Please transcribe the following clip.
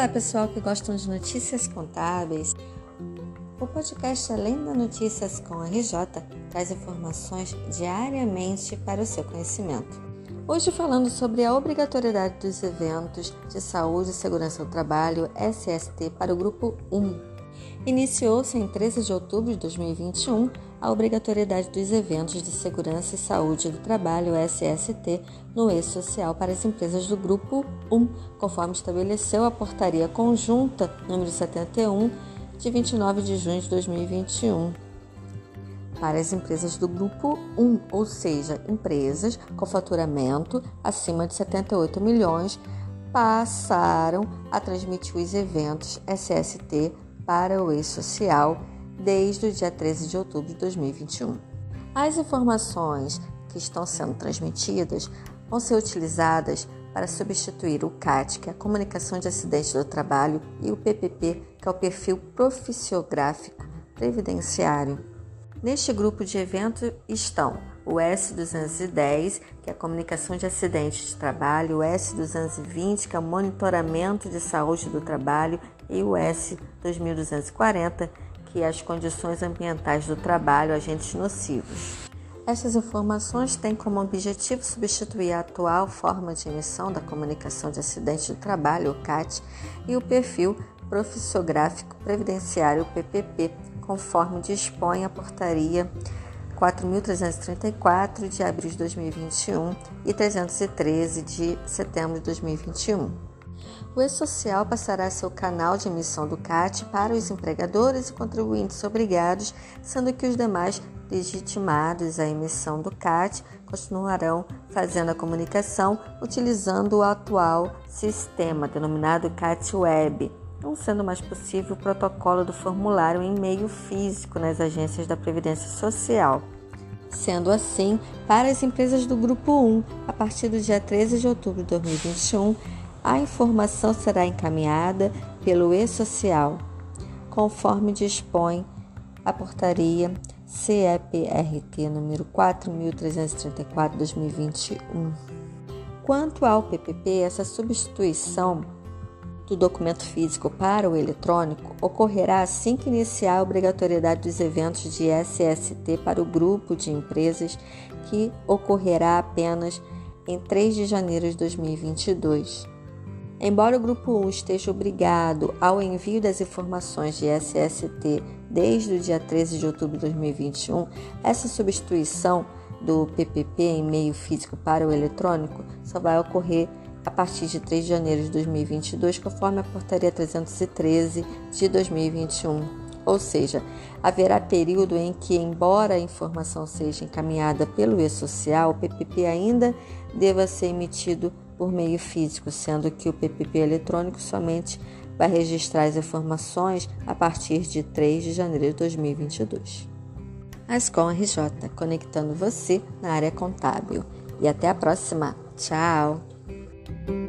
Olá, pessoal que gostam de notícias contábeis. O podcast Além da Notícias com a RJ traz informações diariamente para o seu conhecimento. Hoje falando sobre a obrigatoriedade dos eventos de saúde e segurança do trabalho SST para o grupo 1. Iniciou-se em 13 de outubro de 2021 a obrigatoriedade dos eventos de segurança e saúde do trabalho SST no e-social para as empresas do grupo 1, conforme estabeleceu a portaria conjunta número 71 de 29 de junho de 2021 para as empresas do grupo 1, ou seja, empresas com faturamento acima de 78 milhões, passaram a transmitir os eventos SST para o e-social desde o dia 13 de outubro de 2021. As informações que estão sendo transmitidas vão ser utilizadas para substituir o CAT, que é a Comunicação de Acidentes do Trabalho, e o PPP, que é o Perfil Proficiográfico Previdenciário. Neste grupo de eventos estão o S210, que é a Comunicação de Acidentes de Trabalho, o S220, que é o Monitoramento de Saúde do Trabalho, e o S2240, que as condições ambientais do trabalho, agentes nocivos. Estas informações têm como objetivo substituir a atual forma de emissão da comunicação de acidente do trabalho, o CAT, e o perfil profissiográfico previdenciário, PPP, conforme dispõe a portaria 4.334 de abril de 2021 e 313 de setembro de 2021. O E-Social passará a ser o canal de emissão do CAT para os empregadores e contribuintes obrigados, sendo que os demais legitimados à emissão do CAT continuarão fazendo a comunicação utilizando o atual sistema denominado CAT Web, não sendo mais possível o protocolo do formulário em meio físico nas agências da Previdência Social. Sendo assim, para as empresas do Grupo 1, a partir do dia 13 de outubro de 2021, a informação será encaminhada pelo e-social, conforme dispõe a portaria CEPRT número 4334/2021. Quanto ao PPP, essa substituição do documento físico para o eletrônico ocorrerá assim que iniciar a obrigatoriedade dos eventos de SST para o grupo de empresas, que ocorrerá apenas em 3 de janeiro de 2022. Embora o Grupo 1 esteja obrigado ao envio das informações de SST desde o dia 13 de outubro de 2021, essa substituição do PPP em meio físico para o eletrônico só vai ocorrer a partir de 3 de janeiro de 2022, conforme a Portaria 313 de 2021. Ou seja, haverá período em que, embora a informação seja encaminhada pelo e-social, o PPP ainda deva ser emitido por meio físico, sendo que o PPP eletrônico somente vai registrar as informações a partir de 3 de janeiro de 2022. Ascom RJ, conectando você na área contábil. E até a próxima. Tchau! thank you.